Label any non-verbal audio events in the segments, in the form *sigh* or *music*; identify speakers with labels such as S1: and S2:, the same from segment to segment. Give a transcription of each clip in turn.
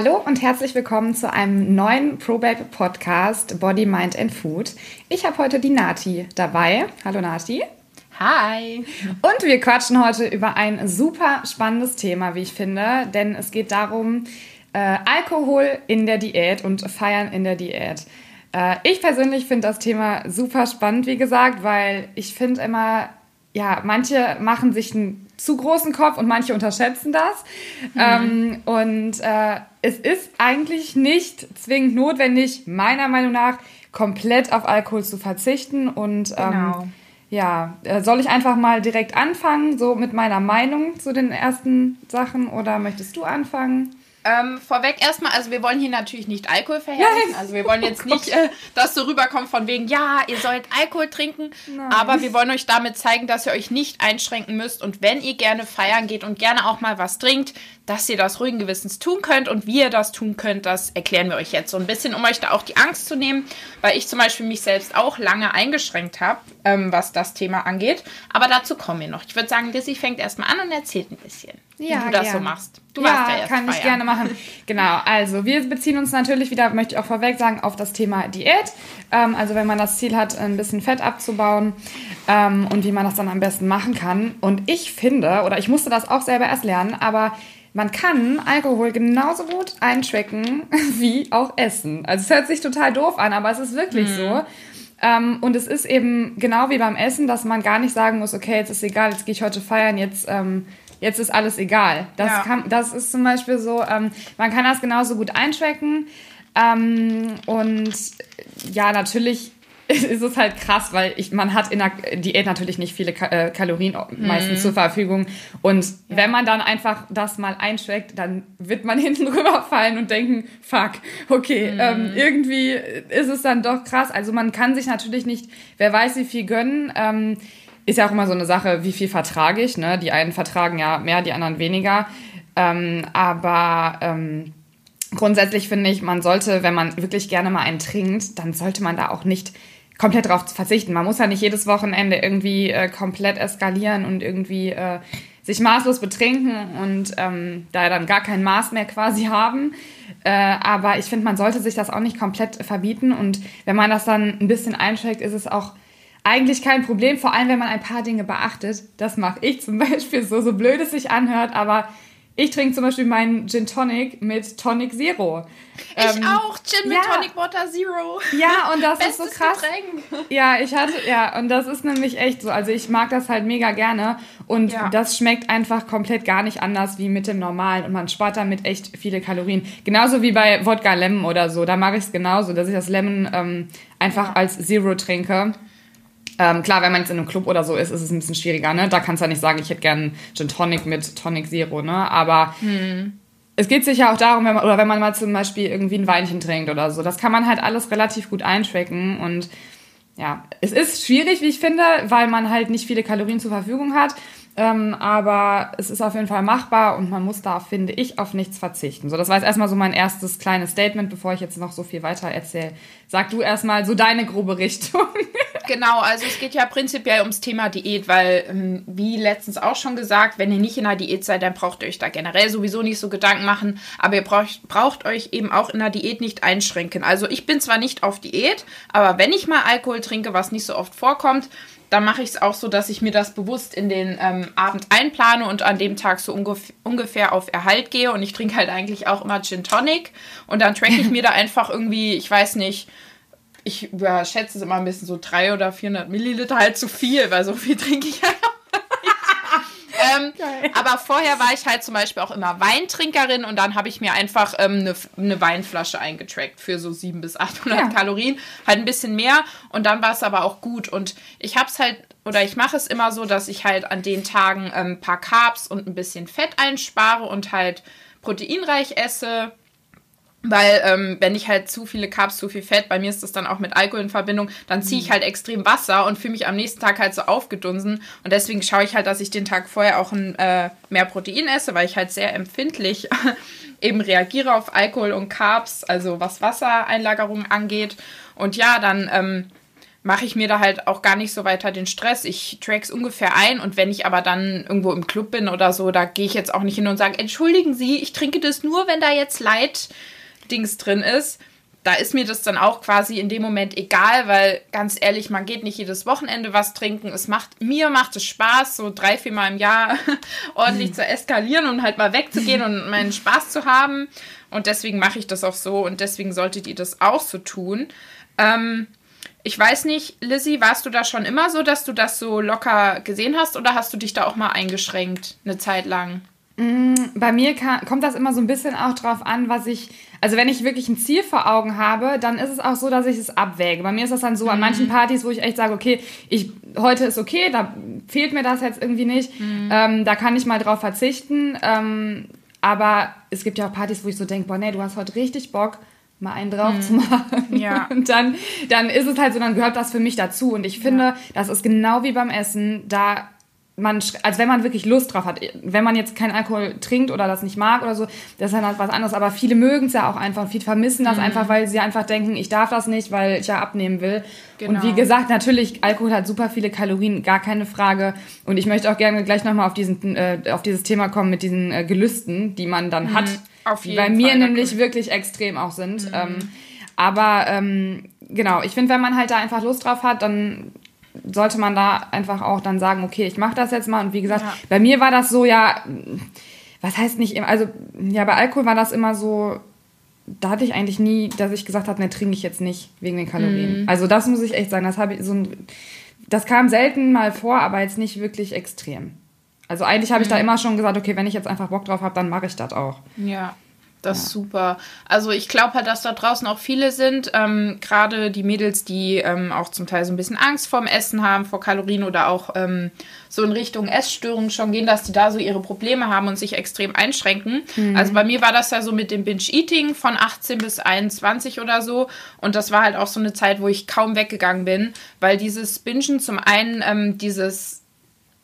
S1: Hallo und herzlich willkommen zu einem neuen ProBabe Podcast Body, Mind and Food. Ich habe heute die Nati dabei. Hallo Nati.
S2: Hi.
S1: Und wir quatschen heute über ein super spannendes Thema, wie ich finde, denn es geht darum, äh, Alkohol in der Diät und Feiern in der Diät. Äh, ich persönlich finde das Thema super spannend, wie gesagt, weil ich finde immer, ja, manche machen sich einen zu großen Kopf und manche unterschätzen das. Mhm. Ähm, und äh, es ist eigentlich nicht zwingend notwendig, meiner Meinung nach, komplett auf Alkohol zu verzichten. Und ähm, genau. ja, äh, soll ich einfach mal direkt anfangen, so mit meiner Meinung zu den ersten Sachen oder möchtest du anfangen?
S2: Ähm, vorweg erstmal, also wir wollen hier natürlich nicht Alkohol verherrlichen. Also wir wollen jetzt nicht, *laughs* äh, dass so rüberkommt von wegen, ja, ihr sollt Alkohol trinken. Nein. Aber wir wollen euch damit zeigen, dass ihr euch nicht einschränken müsst. Und wenn ihr gerne feiern geht und gerne auch mal was trinkt, dass ihr das ruhigen Gewissens tun könnt. Und wie ihr das tun könnt, das erklären wir euch jetzt so ein bisschen, um euch da auch die Angst zu nehmen. Weil ich zum Beispiel mich selbst auch lange eingeschränkt habe, ähm, was das Thema angeht. Aber dazu kommen wir noch. Ich würde sagen, Lissy fängt erstmal an und erzählt ein bisschen, ja, wie du das gern. so machst.
S1: Du ja, warst ja erst kann feiern. ich gerne machen. Genau, also wir beziehen uns natürlich wieder, möchte ich auch vorweg sagen, auf das Thema Diät. Ähm, also wenn man das Ziel hat, ein bisschen Fett abzubauen ähm, und wie man das dann am besten machen kann. Und ich finde, oder ich musste das auch selber erst lernen, aber man kann Alkohol genauso gut eintracken *laughs* wie auch essen. Also es hört sich total doof an, aber es ist wirklich mhm. so. Ähm, und es ist eben genau wie beim Essen, dass man gar nicht sagen muss, okay, jetzt ist egal, jetzt gehe ich heute feiern, jetzt, ähm, jetzt ist alles egal. Das, ja. kann, das ist zum Beispiel so, ähm, man kann das genauso gut eintracken. Ähm, und ja, natürlich ist es halt krass, weil ich, man hat in der Diät natürlich nicht viele äh, Kalorien meistens mhm. zur Verfügung. Und ja. wenn man dann einfach das mal einschreckt, dann wird man *laughs* hinten rüberfallen und denken, fuck, okay, mhm. ähm, irgendwie ist es dann doch krass. Also man kann sich natürlich nicht, wer weiß wie viel gönnen. Ähm, ist ja auch immer so eine Sache, wie viel vertrage ich. Ne? Die einen vertragen ja mehr, die anderen weniger. Ähm, aber ähm, grundsätzlich finde ich, man sollte, wenn man wirklich gerne mal einen trinkt, dann sollte man da auch nicht komplett darauf verzichten. Man muss ja nicht jedes Wochenende irgendwie äh, komplett eskalieren und irgendwie äh, sich maßlos betrinken und ähm, da dann gar kein Maß mehr quasi haben. Äh, aber ich finde, man sollte sich das auch nicht komplett verbieten. Und wenn man das dann ein bisschen einschränkt, ist es auch eigentlich kein Problem, vor allem wenn man ein paar Dinge beachtet. Das mache ich zum *laughs* Beispiel so, so blöd es sich anhört, aber ich trinke zum Beispiel meinen Gin Tonic mit Tonic Zero.
S2: Ich ähm, auch, Gin ja, mit Tonic Water Zero.
S1: Ja, und das ist so krass. Getränk. Ja, ich hatte, ja, und das ist nämlich echt so. Also ich mag das halt mega gerne und ja. das schmeckt einfach komplett gar nicht anders wie mit dem normalen und man spart damit echt viele Kalorien. Genauso wie bei Wodka Lemon oder so. Da mache ich es genauso, dass ich das Lemon ähm, einfach ja. als Zero trinke. Ähm, klar, wenn man jetzt in einem Club oder so ist, ist es ein bisschen schwieriger, ne? Da kannst du ja nicht sagen, ich hätte gern Gin Tonic mit Tonic Zero, ne? Aber hm. es geht sicher auch darum, wenn man, oder wenn man mal zum Beispiel irgendwie ein Weinchen trinkt oder so. Das kann man halt alles relativ gut eintracken und ja, es ist schwierig, wie ich finde, weil man halt nicht viele Kalorien zur Verfügung hat. Ähm, aber es ist auf jeden Fall machbar und man muss da, finde ich, auf nichts verzichten. So, das war jetzt erstmal so mein erstes kleines Statement, bevor ich jetzt noch so viel weiter erzähle. Sag du erstmal so deine grobe Richtung. *laughs*
S2: Genau, also es geht ja prinzipiell ums Thema Diät, weil, ähm, wie letztens auch schon gesagt, wenn ihr nicht in einer Diät seid, dann braucht ihr euch da generell sowieso nicht so Gedanken machen, aber ihr braucht, braucht euch eben auch in der Diät nicht einschränken. Also ich bin zwar nicht auf Diät, aber wenn ich mal Alkohol trinke, was nicht so oft vorkommt, dann mache ich es auch so, dass ich mir das bewusst in den ähm, Abend einplane und an dem Tag so ungef ungefähr auf Erhalt gehe. Und ich trinke halt eigentlich auch immer Gin Tonic. Und dann track ich *laughs* mir da einfach irgendwie, ich weiß nicht, ich schätze es immer ein bisschen so 300 oder 400 Milliliter halt zu viel, weil so viel trinke ich halt ähm, aber vorher war ich halt zum Beispiel auch immer Weintrinkerin und dann habe ich mir einfach ähm, eine, eine Weinflasche eingetrackt für so 700 bis 800 ja. Kalorien. Halt ein bisschen mehr und dann war es aber auch gut. Und ich habe es halt, oder ich mache es immer so, dass ich halt an den Tagen ein ähm, paar Carbs und ein bisschen Fett einspare und halt proteinreich esse weil ähm, wenn ich halt zu viele Carbs, zu viel Fett, bei mir ist das dann auch mit Alkohol in Verbindung, dann ziehe ich mhm. halt extrem Wasser und fühle mich am nächsten Tag halt so aufgedunsen. Und deswegen schaue ich halt, dass ich den Tag vorher auch ein, äh, mehr Protein esse, weil ich halt sehr empfindlich *laughs* eben reagiere auf Alkohol und Carbs, also was Wassereinlagerung angeht. Und ja, dann ähm, mache ich mir da halt auch gar nicht so weiter den Stress. Ich track's ungefähr ein und wenn ich aber dann irgendwo im Club bin oder so, da gehe ich jetzt auch nicht hin und sage, entschuldigen Sie, ich trinke das nur, wenn da jetzt Light-Dings drin ist. Da ist mir das dann auch quasi in dem Moment egal, weil ganz ehrlich, man geht nicht jedes Wochenende was trinken. Es macht, mir macht es Spaß, so drei, vier Mal im Jahr *laughs* ordentlich zu eskalieren und halt mal wegzugehen und meinen Spaß zu haben. Und deswegen mache ich das auch so und deswegen solltet ihr das auch so tun. Ähm, ich weiß nicht, Lizzie, warst du da schon immer so, dass du das so locker gesehen hast oder hast du dich da auch mal eingeschränkt eine Zeit lang?
S1: Mm, bei mir kann, kommt das immer so ein bisschen auch drauf an, was ich, also wenn ich wirklich ein Ziel vor Augen habe, dann ist es auch so, dass ich es abwäge. Bei mir ist das dann so mhm. an manchen Partys, wo ich echt sage, okay, ich, heute ist okay, da fehlt mir das jetzt irgendwie nicht, mhm. ähm, da kann ich mal drauf verzichten. Ähm, aber es gibt ja auch Partys, wo ich so denke, boah, nee, du hast heute richtig Bock, mal einen drauf hm. zu machen. Ja. *laughs* Und dann, dann ist es halt so, dann gehört das für mich dazu. Und ich finde, ja. das ist genau wie beim Essen, da man, also wenn man wirklich Lust drauf hat, wenn man jetzt keinen Alkohol trinkt oder das nicht mag oder so, das ist dann halt was anderes. Aber viele mögen es ja auch einfach, viele vermissen das mhm. einfach, weil sie einfach denken, ich darf das nicht, weil ich ja abnehmen will. Genau. Und wie gesagt, natürlich, Alkohol hat super viele Kalorien, gar keine Frage. Und ich möchte auch gerne gleich nochmal auf, diesen, äh, auf dieses Thema kommen mit diesen äh, Gelüsten, die man dann mhm. hat. Auf jeden bei mir Fall, nämlich wirklich extrem auch sind. Mhm. Ähm, aber ähm, genau, ich finde, wenn man halt da einfach Lust drauf hat, dann sollte man da einfach auch dann sagen, okay, ich mache das jetzt mal. Und wie gesagt, ja. bei mir war das so, ja, was heißt nicht immer, also ja, bei Alkohol war das immer so, da hatte ich eigentlich nie, dass ich gesagt habe, ne, trinke ich jetzt nicht wegen den Kalorien. Mhm. Also das muss ich echt sagen, das habe ich so ein, das kam selten mal vor, aber jetzt nicht wirklich extrem. Also eigentlich habe ich da mhm. immer schon gesagt, okay, wenn ich jetzt einfach Bock drauf habe, dann mache ich das auch.
S2: Ja. Das ist super. Also ich glaube halt, dass da draußen auch viele sind, ähm, gerade die Mädels, die ähm, auch zum Teil so ein bisschen Angst vorm Essen haben, vor Kalorien oder auch ähm, so in Richtung Essstörungen schon gehen, dass die da so ihre Probleme haben und sich extrem einschränken. Mhm. Also bei mir war das ja so mit dem Binge-Eating von 18 bis 21 oder so. Und das war halt auch so eine Zeit, wo ich kaum weggegangen bin, weil dieses Bingen zum einen ähm, dieses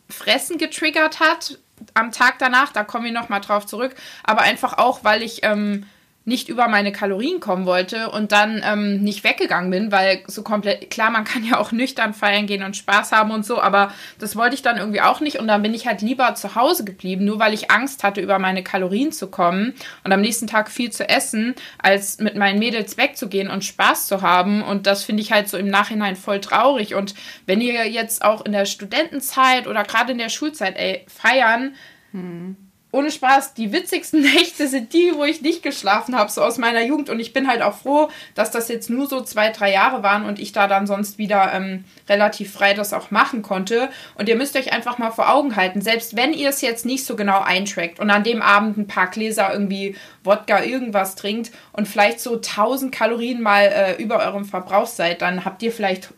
S2: Fressen getriggert hat, am Tag danach, da kommen wir nochmal drauf zurück, aber einfach auch, weil ich ähm, nicht über meine Kalorien kommen wollte und dann ähm, nicht weggegangen bin, weil so komplett, klar, man kann *laughs* ja auch nüchtern feiern gehen und Spaß haben und so, aber das wollte ich dann irgendwie auch nicht und dann bin ich halt lieber zu Hause geblieben, nur weil ich Angst hatte, über meine Kalorien zu kommen und am nächsten Tag viel zu essen, als mit meinen Mädels wegzugehen und Spaß zu haben und das finde ich halt so im Nachhinein voll traurig und wenn ihr jetzt auch in der Studentenzeit oder gerade in der Schulzeit, ey, feiern, hm ohne Spaß, die witzigsten *laughs* Nächte sind die, wo ich nicht geschlafen habe, so aus meiner Jugend. Und ich bin halt auch froh, dass das jetzt nur so zwei, drei Jahre waren und ich da dann sonst wieder ähm, relativ frei das auch machen konnte. Und ihr müsst euch einfach mal vor Augen halten, selbst wenn ihr es jetzt nicht so genau eintrackt und an dem Abend ein paar Gläser irgendwie Wodka irgendwas trinkt und vielleicht so 1000 Kalorien mal äh, über eurem Verbrauch seid, dann habt ihr vielleicht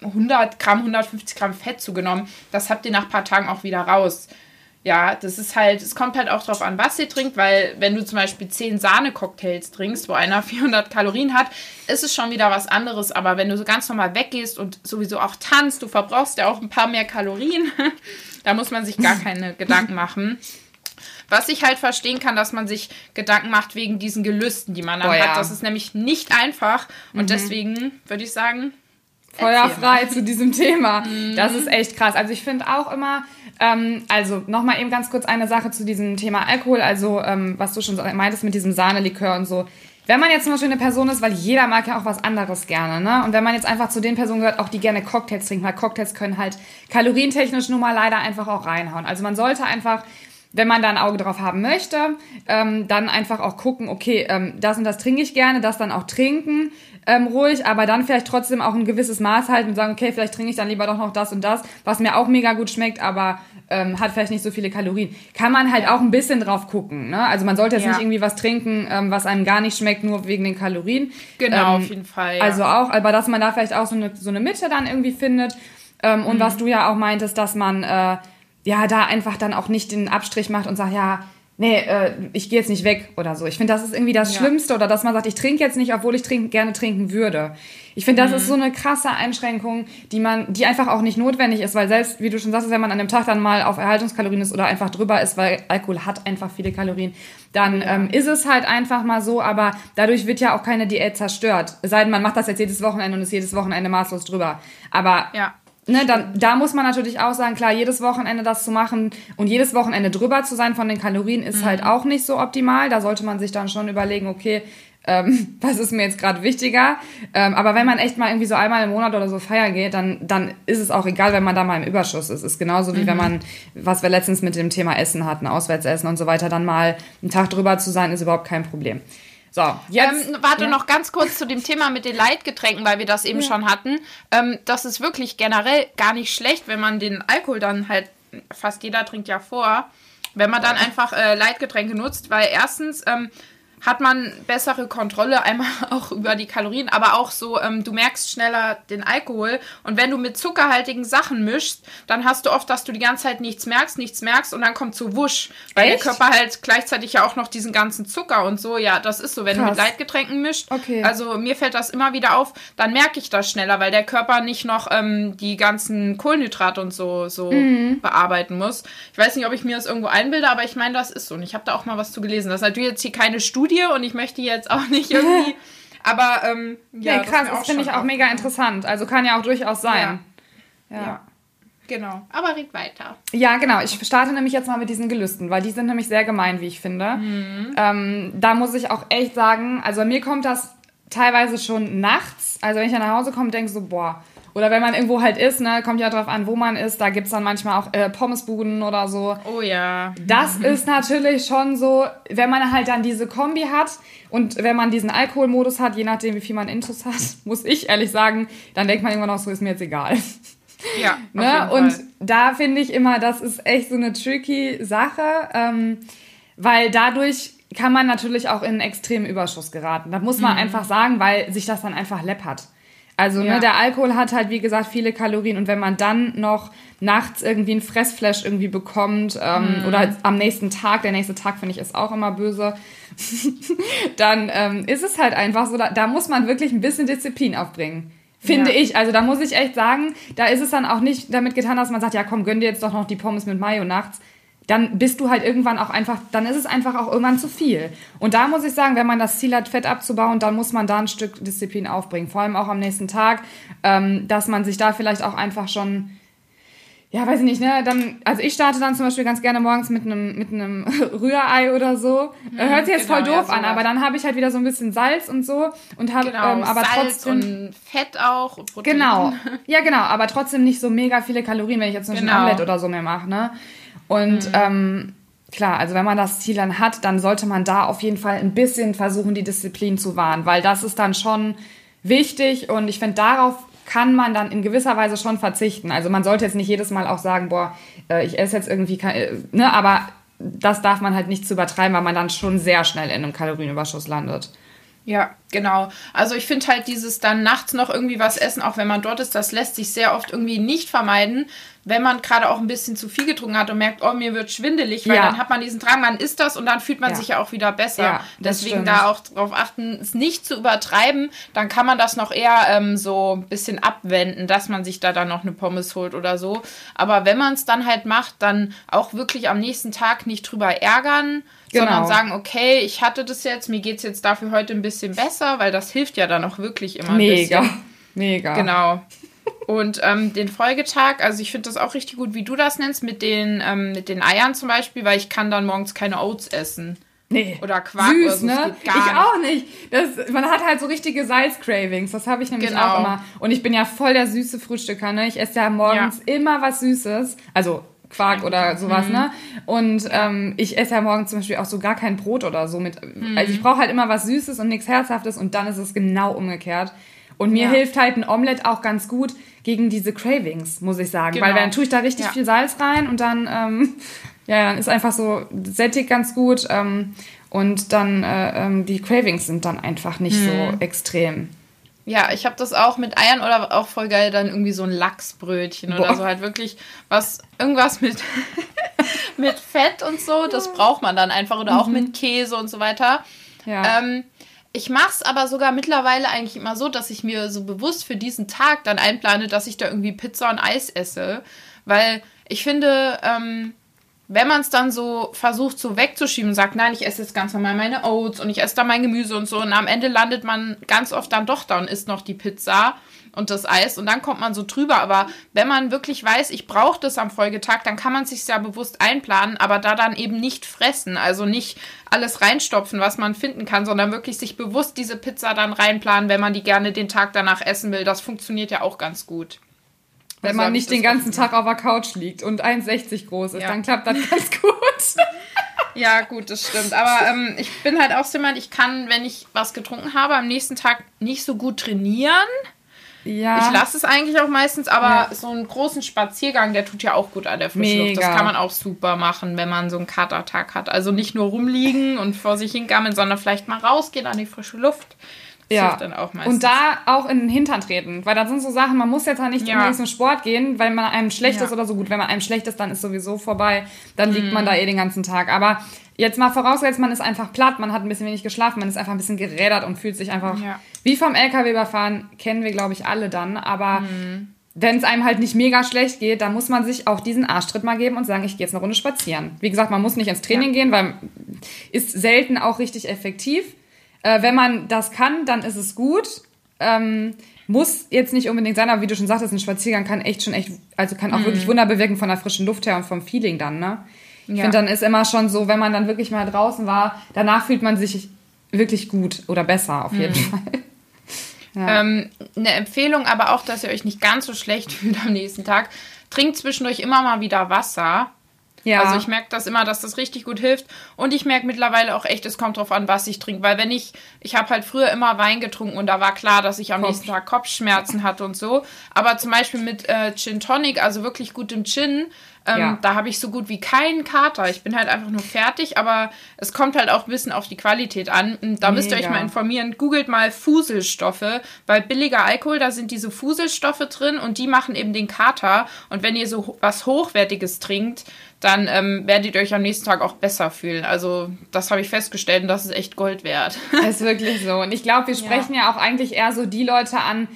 S2: 100 Gramm, 150 Gramm Fett zugenommen. Das habt ihr nach ein paar Tagen auch wieder raus ja, das ist halt, es kommt halt auch drauf an, was ihr trinkt, weil wenn du zum Beispiel 10 Sahne-Cocktails trinkst, wo einer *laughs* 400 Kalorien hat, ist es schon wieder was anderes. Aber wenn du so ganz normal weggehst und sowieso auch tanzt, du verbrauchst ja auch ein paar mehr Kalorien, *laughs* da muss man sich gar keine *laughs* Gedanken machen. Was ich halt verstehen kann, dass man sich Gedanken macht wegen diesen Gelüsten, die man dann oh, hat. Ja. Das ist nämlich nicht einfach. Und mhm. deswegen würde ich sagen,
S1: feuerfrei zu diesem Thema. *laughs* Mhm. Das ist echt krass. Also ich finde auch immer, ähm, also nochmal eben ganz kurz eine Sache zu diesem Thema Alkohol. Also ähm, was du schon meintest mit diesem Sahnelikör und so. Wenn man jetzt zum Beispiel eine Person ist, weil jeder mag ja auch was anderes gerne, ne? Und wenn man jetzt einfach zu den Personen gehört, auch die gerne Cocktails trinken, weil Cocktails können halt kalorientechnisch nun mal leider einfach auch reinhauen. Also man sollte einfach wenn man da ein Auge drauf haben möchte, ähm, dann einfach auch gucken, okay, ähm, das und das trinke ich gerne, das dann auch trinken, ähm, ruhig, aber dann vielleicht trotzdem auch ein gewisses Maß halten und sagen, okay, vielleicht trinke ich dann lieber doch noch das und das, was mir auch mega gut schmeckt, aber ähm, hat vielleicht nicht so viele Kalorien. Kann man halt auch ein bisschen drauf gucken. Ne? Also man sollte jetzt ja. nicht irgendwie was trinken, ähm, was einem gar nicht schmeckt, nur wegen den Kalorien.
S2: Genau, ähm, auf jeden Fall.
S1: Ja. Also auch, aber dass man da vielleicht auch so eine, so eine Mitte dann irgendwie findet. Ähm, und mhm. was du ja auch meintest, dass man äh, ja da einfach dann auch nicht den Abstrich macht und sagt, ja, nee, äh, ich gehe jetzt nicht weg oder so. Ich finde, das ist irgendwie das
S2: Ja.
S1: Schlimmste oder dass man sagt, ich trinke jetzt nicht, obwohl ich trink, gerne trinken würde. Ich finde, das
S2: Mhm.
S1: ist so eine krasse Einschränkung, die man, die einfach auch nicht notwendig ist, weil selbst, wie du schon sagst, wenn man an dem Tag dann mal auf Erhaltungskalorien ist oder einfach drüber ist, weil Alkohol hat einfach viele Kalorien, dann ähm, ist es halt einfach mal so, aber dadurch wird ja auch keine Diät zerstört. Es sei denn, man macht das jetzt jedes Wochenende und ist jedes Wochenende maßlos drüber. Aber
S2: Ja.
S1: Ne, dann, da muss man natürlich auch sagen, klar, jedes Wochenende das zu machen und jedes Wochenende drüber zu sein von den Kalorien ist
S2: Mhm.
S1: halt auch nicht so optimal. Da sollte man sich dann schon überlegen, okay, ähm, *laughs* was ist mir jetzt gerade wichtiger? Ähm, aber wenn man echt mal irgendwie so einmal im Monat oder so feiern geht, dann, dann ist es auch egal, wenn man da mal im Überschuss ist. Ist genauso wie
S2: Mhm.
S1: wenn man, was wir letztens mit dem Thema Essen hatten, Auswärtsessen und so weiter, dann mal einen Tag drüber zu sein, ist überhaupt kein Problem. So, jetzt.
S2: Ähm, warte
S1: ja.
S2: noch ganz kurz zu dem Thema mit den Leitgetränken, weil wir das eben schon hatten. Ähm, das ist wirklich generell gar nicht schlecht, wenn man den Alkohol dann halt, fast jeder trinkt ja vor, wenn man dann einfach äh, Leitgetränke nutzt, weil erstens ähm, hat man bessere Kontrolle einmal *laughs* auch über die Kalorien, aber auch so, ähm, du merkst schneller den Alkohol und wenn du mit zuckerhaltigen Sachen mischst, dann hast du oft, dass du die ganze Zeit nichts merkst, nichts merkst und dann kommt so Wusch, weil
S1: Echt?
S2: der Körper halt gleichzeitig ja auch noch diesen ganzen Zucker und so, ja, das ist so, wenn du
S1: Krass.
S2: mit Leitgetränken mischt.
S1: Okay.
S2: Also mir fällt das immer wieder auf, dann merke ich das schneller, weil der Körper nicht noch ähm, die ganzen Kohlenhydrate und so, so
S1: Mhm.
S2: bearbeiten muss. Ich weiß nicht, ob ich mir das irgendwo einbilde, aber ich meine, das ist so. Und ich habe da auch mal was zu gelesen. Das ist natürlich jetzt hier keine Studie und ich möchte jetzt auch nicht irgendwie. *laughs* aber ähm, ja,
S1: Ja,
S2: das ist
S1: krass,
S2: mir
S1: das finde ich auch mega interessant. Also kann ja auch durchaus sein.
S2: Ja. Ja. Genau. Aber red weiter.
S1: Ja, genau. Ich starte nämlich jetzt mal mit diesen Gelüsten, weil die sind nämlich sehr gemein, wie ich finde. Ähm, da muss ich auch echt sagen, also mir kommt das teilweise schon nachts. Also wenn ich dann nach Hause komme, denke ich so, boah. Oder wenn man irgendwo halt ist, ne, kommt ja drauf an, wo man ist. Da gibt's dann manchmal auch äh, Pommesbuden oder so.
S2: Oh ja.
S1: Das ist natürlich schon so, wenn man halt dann diese Kombi hat und wenn man diesen Alkoholmodus hat, je nachdem, wie viel man Intus hat, *laughs* muss ich ehrlich sagen, dann denkt man irgendwann auch so, ist mir jetzt egal. *laughs*
S2: Ja.
S1: Ne? Und
S2: Fall.
S1: da finde ich immer, das ist echt so eine tricky Sache, ähm, weil dadurch kann man natürlich auch in einen extremen Überschuss geraten. Das muss man einfach sagen, weil sich das dann einfach läppert. Also
S2: Ja.
S1: ne, der Alkohol hat halt, wie gesagt, viele Kalorien und wenn man dann noch nachts irgendwie einen Fressflash irgendwie bekommt ähm, oder am nächsten Tag, der nächste Tag finde ich ist auch immer böse, *laughs* dann ähm, ist es halt einfach so, da, da muss man wirklich ein bisschen Disziplin aufbringen. Finde
S2: Ja.
S1: ich. Also da muss ich echt sagen, da ist es dann auch nicht damit getan, dass man sagt, ja komm, gönn dir jetzt doch noch die Pommes mit Mayo nachts. Dann bist du halt irgendwann auch einfach, dann ist es einfach auch irgendwann zu viel. Und da muss ich sagen, wenn man das Ziel hat, Fett abzubauen, dann muss man da ein Stück Disziplin aufbringen. Vor allem auch am nächsten Tag, ähm, dass man sich da vielleicht auch einfach schon ja, weiß ich nicht, ne? Dann, also ich starte dann zum Beispiel ganz gerne morgens mit einem mit einem *laughs* Rührei oder so. Hört sich jetzt
S2: genau,
S1: voll
S2: ja,
S1: doof an,
S2: sowas.
S1: aber dann habe ich halt wieder so ein bisschen Salz und so und habe
S2: Genau,
S1: ähm, aber
S2: Salz
S1: trotzdem
S2: und Fett auch. und Protein.
S1: Genau. *laughs* Ja, genau, aber trotzdem nicht so mega viele Kalorien, wenn ich jetzt zum Beispiel ein
S2: Genau.
S1: Omelette oder so mehr mache, ne? Und ähm, klar, also wenn man das Ziel dann hat, dann sollte man da auf jeden Fall ein bisschen versuchen, die Disziplin zu wahren, weil das ist dann schon wichtig und ich finde, darauf kann man dann in gewisser Weise schon verzichten. Also man sollte jetzt nicht jedes Mal auch sagen, boah, äh, ich esse jetzt irgendwie, äh, ne, aber das darf man halt nicht zu übertreiben, weil man dann schon sehr schnell in einem Kalorienüberschuss landet.
S2: Ja, genau. Also ich finde halt dieses dann nachts noch irgendwie was essen, auch wenn man dort ist, das lässt sich sehr oft irgendwie nicht vermeiden, wenn man gerade auch ein bisschen zu viel getrunken hat und merkt, oh, mir wird schwindelig, weil
S1: Ja.
S2: dann hat man diesen Drang, man isst das und dann fühlt man
S1: Ja.
S2: sich ja auch wieder besser.
S1: Ja,
S2: Deswegen
S1: stimmt.
S2: da auch drauf achten, es nicht zu übertreiben, dann kann man das noch eher ähm, so ein bisschen abwenden, dass man sich da dann noch eine Pommes holt oder so. Aber wenn man es dann halt macht, dann auch wirklich am nächsten Tag nicht drüber ärgern,
S1: Genau.
S2: sondern sagen, okay, ich hatte das jetzt, mir geht es jetzt dafür heute ein bisschen besser, weil das hilft ja dann auch wirklich immer ein
S1: Mega.
S2: bisschen.
S1: Mega.
S2: Genau. Und ähm, den Folgetag, also ich finde das auch richtig gut, wie du das nennst, mit den, ähm, mit den Eiern zum Beispiel, weil ich kann dann morgens keine Oats essen.
S1: Nee.
S2: Oder Quark
S1: Süß,
S2: oder so,
S1: ne? ich
S2: nicht.
S1: auch nicht. Das, man hat halt so richtige Salzcravings. Das habe ich nämlich
S2: Genau.
S1: auch immer. Und ich bin ja voll der süße Frühstücker, ne? Ich esse ja morgens immer was Süßes. Also Quark oder sowas, ne? Und ähm, ich esse ja morgens zum Beispiel auch so gar kein Brot oder so mit. Also ich brauche halt immer was Süßes und nichts Herzhaftes und dann ist es genau umgekehrt. Und mir
S2: Ja.
S1: hilft halt ein Omelett auch ganz gut gegen diese Cravings, muss ich sagen. Weil
S2: Genau.
S1: dann tue ich da richtig
S2: Ja.
S1: viel Salz rein und dann, ähm, *laughs* ja, dann ist einfach so sättig ganz gut. Ähm, und dann, äh, ähm, die Cravings sind dann einfach nicht
S2: Hm.
S1: so extrem.
S2: Ja, ich habe das auch mit Eiern oder auch voll geil dann irgendwie so ein Lachsbrötchen oder
S1: Boah.
S2: so halt wirklich was irgendwas mit *laughs* mit Fett und so. Das braucht man dann einfach. Oder auch mhm. mit Käse und so weiter. Ja. Ähm, ich mache es aber sogar mittlerweile eigentlich immer so, dass ich mir so bewusst für diesen Tag dann einplane, dass ich da irgendwie Pizza und Eis esse. Weil ich finde, ähm, wenn man es dann so versucht, so wegzuschieben und sagt, nein, ich esse jetzt ganz normal meine Oats und ich esse da mein Gemüse und so, und am Ende landet man ganz oft dann doch da und isst noch die Pizza und das Eis und dann kommt man so drüber. Aber wenn man wirklich weiß, ich brauche das am Folgetag, dann kann man sich ja bewusst einplanen, aber da dann eben nicht fressen, also nicht alles reinstopfen, was man finden kann, sondern wirklich sich bewusst diese Pizza dann reinplanen, wenn man die gerne den Tag danach essen will. Das funktioniert ja auch ganz gut.
S1: Wenn man nicht den ganzen Tag auf der Couch liegt und 1,60 groß ist, ja. dann klappt das *laughs* ganz gut.
S2: Ja, gut, das stimmt. Aber ähm, ich bin halt auch so jemand, ich kann, wenn ich was getrunken habe, am nächsten Tag nicht so gut trainieren. Ja. Ich lasse es eigentlich auch meistens, aber ja. so einen großen Spaziergang, der tut ja auch gut an der frischen Luft. Das kann man auch super machen, wenn man so einen Katertag hat. Also nicht nur rumliegen und vor sich hingammeln, sondern vielleicht mal rausgehen an die frische Luft.
S1: Ja. Und da auch in den Hintern treten. Weil da sind so Sachen, man muss jetzt halt nicht ja. zum Sport gehen, weil man einem schlecht ja. ist oder so gut. Wenn man einem schlecht ist, dann ist sowieso vorbei. Dann liegt mhm. man da eh den ganzen Tag. Aber Jetzt mal vorausgesetzt, man ist einfach platt, man hat ein bisschen wenig geschlafen, man ist einfach ein bisschen gerädert und fühlt sich einfach ja. wie vom LKW überfahren, kennen wir, glaube ich, alle dann. Aber mhm. wenn es einem halt nicht mega schlecht geht, dann muss man sich auch diesen Arschtritt mal geben und sagen, ich gehe jetzt eine Runde spazieren. Wie gesagt, man muss nicht ins Training ja. gehen, weil ist selten auch richtig effektiv. Äh, wenn man das kann, dann ist es gut. Ähm, muss jetzt nicht unbedingt sein, aber wie du schon sagtest, ein Spaziergang kann echt schon echt, also kann auch mhm. wirklich Wunder bewirken von der frischen Luft her und vom Feeling dann, ne? Ich ja. finde, dann ist immer schon so, wenn man dann wirklich mal draußen war, danach fühlt man sich wirklich gut oder besser auf jeden mhm. *laughs* Fall.
S2: Ja. Ähm, eine Empfehlung, aber auch, dass ihr euch nicht ganz so schlecht *laughs* fühlt am nächsten Tag. Trinkt zwischendurch immer mal wieder Wasser. Ja. Also ich merke das immer, dass das richtig gut hilft. Und ich merke mittlerweile auch echt, es kommt drauf an, was ich trinke. Weil wenn ich, ich habe halt früher immer Wein getrunken und da war klar, dass ich am Kopf. nächsten Tag Kopfschmerzen hatte und so. Aber zum Beispiel mit äh, Gin Tonic, also wirklich gutem Gin, ähm, ja. Da habe ich so gut wie keinen Kater. Ich bin halt einfach nur fertig, aber es kommt halt auch ein bisschen auf die Qualität an. Und da Mega. müsst ihr euch mal informieren. Googelt mal Fuselstoffe, weil billiger Alkohol, da sind diese Fuselstoffe drin und die machen eben den Kater. Und wenn ihr so was Hochwertiges trinkt, dann ähm, werdet ihr euch am nächsten Tag auch besser fühlen. Also das habe ich festgestellt und das ist echt Gold wert. *laughs*
S1: Das ist wirklich so. Und ich glaube, wir sprechen ja. ja auch eigentlich eher so die Leute an,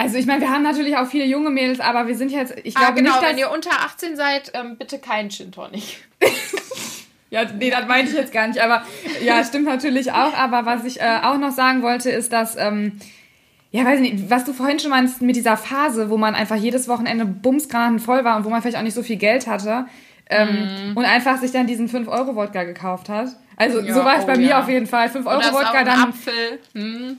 S1: also ich meine, wir haben natürlich auch viele junge Mädels, aber wir sind jetzt, ich ah, glaube
S2: genau,
S1: nicht,
S2: wenn ihr unter 18 seid, ähm, bitte kein Gin Tonic. *laughs*
S1: ja, nee, das meinte ich jetzt gar nicht, aber ja, stimmt natürlich auch. Aber was ich äh, auch noch sagen wollte, ist, dass, ähm, ja, weiß nicht, was du vorhin schon meinst mit dieser Phase, wo man einfach jedes Wochenende bumsgranaten voll war und wo man vielleicht auch nicht so viel Geld hatte ähm, mm. und einfach sich dann diesen 5-Euro-Wodka gekauft hat. Also ja, so war es oh, bei ja. mir auf jeden Fall. 5-Euro-Wodka dann. Apfel. Hm.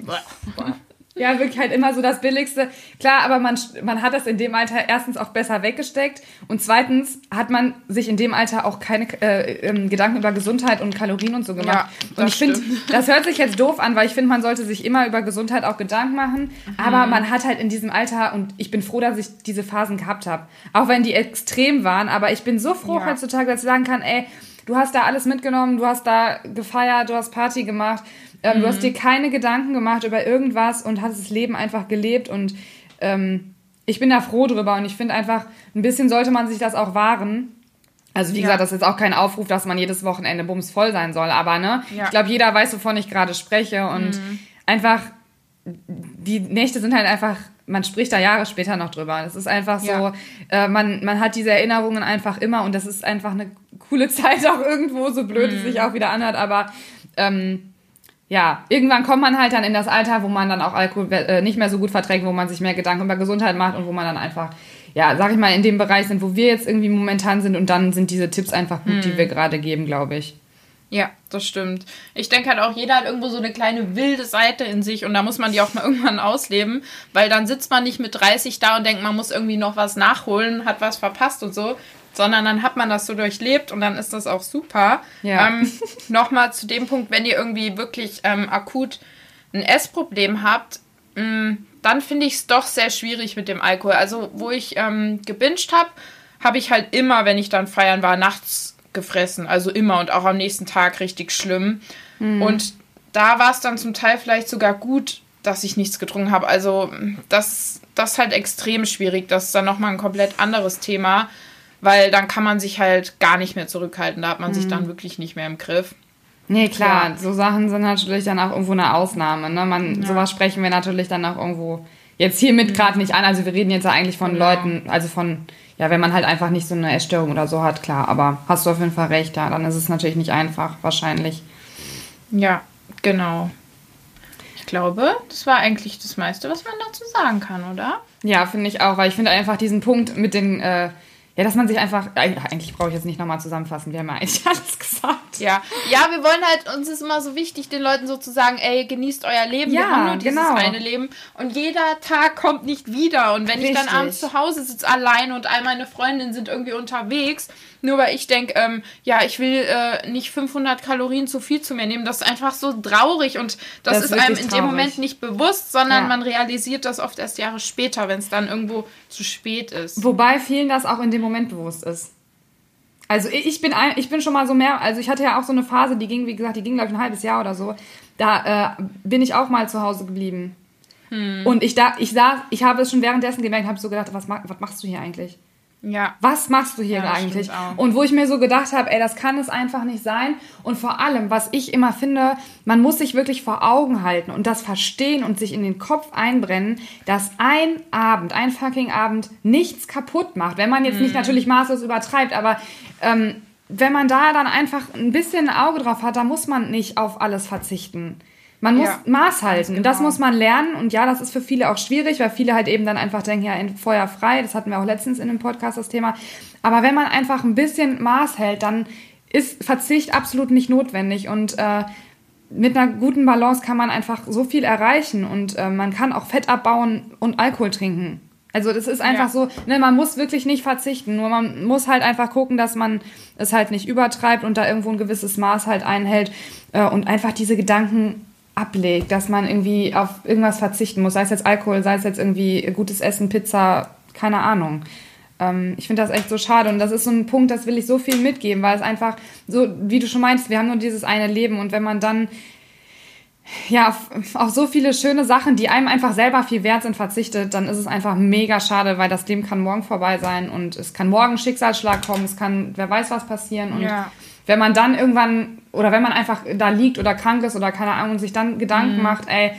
S1: Ja, wirklich halt immer so das Billigste. Klar, aber man, man hat das in dem Alter erstens auch besser weggesteckt und zweitens hat man sich in dem Alter auch keine äh, ähm, Gedanken über Gesundheit und Kalorien und so gemacht. Ja, und ich finde, *laughs* das hört sich jetzt doof an, weil ich finde, man sollte sich immer über Gesundheit auch Gedanken machen. Mhm. Aber man hat halt in diesem Alter und ich bin froh, dass ich diese Phasen gehabt habe. Auch wenn die extrem waren, aber ich bin so froh ja. heutzutage, dass ich sagen kann, ey, du hast da alles mitgenommen, du hast da gefeiert, du hast Party gemacht ähm, mhm. Du hast mhm. dir keine Gedanken gemacht über irgendwas und hast das Leben einfach gelebt und ähm, ich bin da froh drüber und ich finde einfach, ein bisschen sollte man sich das auch wahren. Also wie ja. gesagt, das ist auch kein Aufruf, dass man jedes Wochenende bums voll sein soll, aber ne, ja. ich glaube, jeder weiß, wovon ich gerade spreche und mhm. einfach die Nächte sind halt einfach, man spricht da Jahre später noch drüber. Das ist einfach so, ja. äh, man, man hat diese Erinnerungen einfach immer und das ist einfach eine coole *laughs* Zeit auch irgendwo, so blöd mhm. es sich auch wieder anhört, aber ähm, ja, irgendwann kommt man halt dann in das Alter, wo man dann auch Alkohol äh, nicht mehr so gut verträgt, wo man sich mehr Gedanken über Gesundheit macht und wo man dann einfach, ja, sag ich mal, in dem Bereich sind, wo wir jetzt irgendwie momentan sind und dann sind diese Tipps einfach gut, hm. die wir gerade geben, glaube ich.
S2: Ja, das stimmt. Ich denke halt auch, jeder hat irgendwo so eine kleine wilde Seite in sich und da muss man die auch mal *laughs* irgendwann ausleben, weil dann sitzt man nicht mit 30 da und denkt, man muss irgendwie noch was nachholen, hat was verpasst und so, sondern dann hat man das so durchlebt und dann ist das auch super. Ja. Ähm, *laughs* Nochmal zu dem Punkt, wenn ihr irgendwie wirklich ähm, akut ein Essproblem habt, mh, mm, dann finde ich es doch sehr schwierig mit dem Alkohol. Also, wo ich ähm, gebinged habe, habe ich halt immer, wenn ich dann feiern war, nachts gefressen. Also immer und auch am nächsten Tag richtig schlimm. Mhm. Und da war es dann zum Teil vielleicht sogar gut, dass ich nichts getrunken habe. Also das, das ist halt extrem schwierig. Das ist dann nochmal ein komplett anderes Thema. Weil dann kann man sich halt gar nicht mehr zurückhalten. Da hat man sich dann wirklich nicht mehr im Griff.
S1: Nee, klar, so Sachen sind natürlich dann auch irgendwo eine Ausnahme. Ne? Man, Sowas sprechen wir natürlich dann auch irgendwo jetzt hiermit gerade nicht an. Also wir reden jetzt ja eigentlich von
S2: Genau.
S1: Leuten, also von, ja, wenn man halt einfach nicht so eine Essstörung oder so hat, klar. Aber hast du auf jeden Fall recht, ja. Dann ist es natürlich nicht einfach, wahrscheinlich.
S2: Ja, genau. Ich glaube, das war eigentlich das meiste, was man dazu sagen kann, oder?
S1: Ja, finde ich auch, weil ich finde einfach diesen Punkt mit den, äh, ja, dass man sich einfach, eigentlich brauche ich jetzt nicht nochmal zusammenfassen, wir haben ja eigentlich *laughs* alles gesagt.
S2: Ja, ja, wir wollen halt, uns ist immer so wichtig, den Leuten so zu sagen, ey, genießt euer Leben, wir
S1: Ja,
S2: haben nur dieses
S1: genau.
S2: eine Leben und jeder Tag kommt nicht wieder und wenn ich dann
S1: Richtig.
S2: abends zu Hause sitze allein und all meine Freundinnen sind irgendwie unterwegs, nur weil ich denke, ähm, ja, ich will äh, nicht 500 Kalorien zu viel zu mir nehmen, das ist einfach so traurig und das,
S1: Das
S2: ist
S1: ist
S2: einem in dem
S1: traurig.
S2: Moment nicht bewusst, sondern
S1: Ja.
S2: man realisiert das oft erst Jahre später, wenn es dann irgendwo zu spät ist.
S1: Wobei vielen das auch in dem Moment bewusst ist. Also ich bin, ein, ich bin schon mal so mehr, also ich hatte ja auch so eine Phase, die ging, wie gesagt, die ging, glaube ich, ein halbes Jahr oder so. Da äh, bin ich auch mal zu Hause geblieben.
S2: Hm.
S1: Und ich da, ich saß, ich habe es schon währenddessen gemerkt, habe so gedacht, was, was machst du hier eigentlich?
S2: Ja.
S1: Was machst du hier
S2: Ja,
S1: eigentlich? Und wo ich mir so gedacht habe, ey, das kann es einfach nicht sein. Und vor allem, was ich immer finde, man muss sich wirklich vor Augen halten und das verstehen und sich in den Kopf einbrennen, dass ein Abend, ein fucking Abend nichts kaputt macht. Wenn man jetzt
S2: Mhm.
S1: nicht natürlich maßlos übertreibt, aber ähm, wenn man da dann einfach ein bisschen ein Auge drauf hat, da muss man nicht auf alles verzichten. Man muss
S2: Ja,
S1: Maß halten. Und das
S2: genau.
S1: muss man lernen. Und ja, das ist für viele auch schwierig, weil viele halt eben dann einfach denken, ja, in Feuer frei. Das hatten wir auch letztens in dem Podcast das Thema. Aber wenn man einfach ein bisschen Maß hält, dann ist Verzicht absolut nicht notwendig. Und äh, mit einer guten Balance kann man einfach so viel erreichen. Und äh, man kann auch Fett abbauen und Alkohol trinken. Also das ist einfach
S2: Ja.
S1: so, ne, man muss wirklich nicht verzichten, nur man muss halt einfach gucken, dass man es halt nicht übertreibt und da irgendwo ein gewisses Maß halt einhält äh, und einfach diese Gedanken ablegt, dass man irgendwie auf irgendwas verzichten muss, sei es jetzt Alkohol, sei es jetzt irgendwie gutes Essen, Pizza, keine Ahnung. Ähm, ich finde das echt so schade und das ist so ein Punkt, das will ich so viel mitgeben, weil es einfach so, wie du schon meinst, wir haben nur dieses eine Leben und wenn man dann ja, auf, auf so viele schöne Sachen, die einem einfach selber viel wert sind, verzichtet, dann ist es einfach mega schade, weil das Leben kann morgen vorbei sein und es kann morgen Schicksalsschlag kommen, es kann, wer weiß was passieren und
S2: Ja.
S1: Wenn man dann irgendwann oder wenn man einfach da liegt oder krank ist oder keine Ahnung und sich dann Gedanken macht, ey,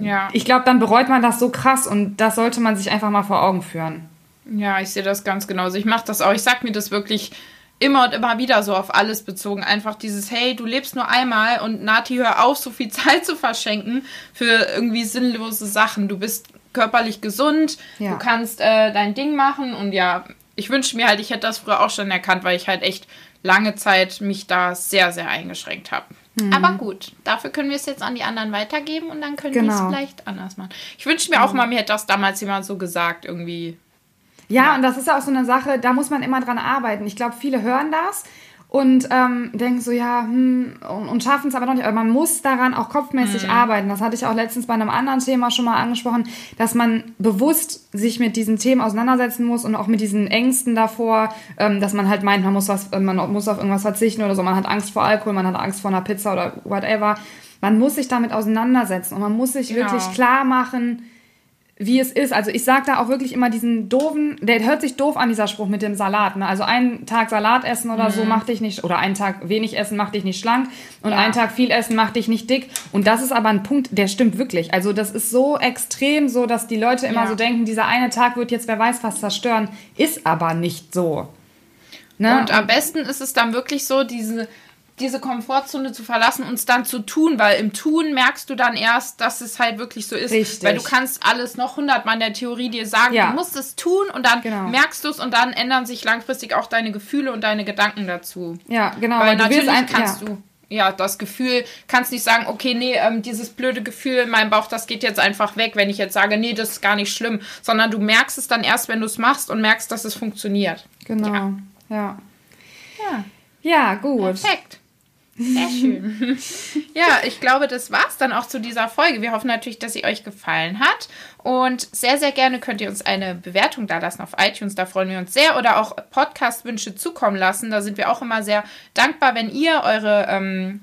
S2: Ja.
S1: ich glaube, dann bereut man das so krass und das sollte man sich einfach mal vor Augen führen.
S2: Ja, ich sehe das ganz genauso. Ich mache das auch. Ich sag mir das wirklich immer und immer wieder so auf alles bezogen. Einfach dieses, hey, du lebst nur einmal und Nati, hör auf, so viel *laughs* Zeit zu verschenken für irgendwie sinnlose Sachen. Du bist körperlich gesund,
S1: Ja.
S2: du kannst äh, dein Ding machen und ja, ich wünsche mir halt, ich hätte das früher auch schon erkannt, weil ich halt echt lange Zeit mich da sehr, sehr eingeschränkt habe. Aber gut, dafür können wir es jetzt an die anderen weitergeben und dann können wir
S1: Genau.
S2: es vielleicht anders machen. Ich wünsche mir auch mal, mir hätte das damals jemand so gesagt, irgendwie.
S1: Ja, und das ist ja auch so eine Sache, da muss man immer dran arbeiten. Ich glaube, viele hören das und ähm, denken so, ja, hm, und, und schaffen es aber noch nicht. Aber man muss daran auch kopfmäßig arbeiten. Das hatte ich auch letztens bei einem anderen Thema schon mal angesprochen, dass man bewusst sich mit diesen Themen auseinandersetzen muss und auch mit diesen Ängsten davor, ähm, dass man halt meint, man muss, was, man muss auf irgendwas verzichten oder so. Man hat Angst vor Alkohol, man hat Angst vor einer Pizza oder whatever. Man muss sich damit auseinandersetzen und man muss sich
S2: Genau.
S1: wirklich klar machen, wie es ist. Also ich sage da auch wirklich immer diesen doofen, der hört sich doof an, dieser Spruch mit dem Salat. Ne? Also einen Tag Salat essen oder
S2: Mhm.
S1: so macht dich nicht, oder einen Tag wenig essen macht dich nicht schlank und
S2: Ja.
S1: einen Tag viel essen macht dich nicht dick. Und das ist aber ein Punkt, der stimmt wirklich. Also das ist so extrem so, dass die Leute immer
S2: Ja.
S1: so denken, dieser eine Tag wird jetzt wer weiß was zerstören. Ist aber nicht so. Ne?
S2: Und am besten ist es dann wirklich so, diese, diese Komfortzone zu verlassen und es dann zu tun, weil im Tun merkst du dann erst, dass es halt wirklich so ist.
S1: Richtig.
S2: Weil du kannst alles noch hundertmal in der Theorie dir sagen,
S1: Ja.
S2: du musst es tun und dann
S1: Genau.
S2: merkst du es und dann ändern sich langfristig auch deine Gefühle und deine Gedanken dazu.
S1: ja, genau.
S2: Weil
S1: du
S2: natürlich
S1: ein-
S2: kannst
S1: ja.
S2: du ja das Gefühl, kannst nicht sagen, okay, nee, ähm, dieses blöde Gefühl in meinem Bauch, das geht jetzt einfach weg, wenn ich jetzt sage, nee, das ist gar nicht schlimm, sondern du merkst es dann erst, wenn du es machst und merkst, dass es funktioniert.
S1: Genau. Ja.
S2: Ja.
S1: Ja, gut.
S2: Perfekt. Sehr schön. *laughs* ja, ich glaube, das war's dann auch zu dieser Folge. Wir hoffen natürlich, dass sie euch gefallen hat. Und sehr, sehr gerne könnt ihr uns eine Bewertung da lassen auf iTunes. Da freuen wir uns sehr. Oder auch Podcast-Wünsche zukommen lassen. Da sind wir auch immer sehr dankbar, wenn ihr eure ähm,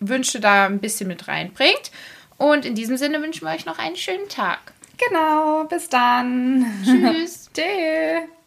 S2: Wünsche da ein bisschen mit reinbringt. Und in diesem Sinne wünschen wir euch noch einen schönen Tag.
S1: Genau. Bis dann.
S2: Tschüss. *laughs*
S1: Tschüss.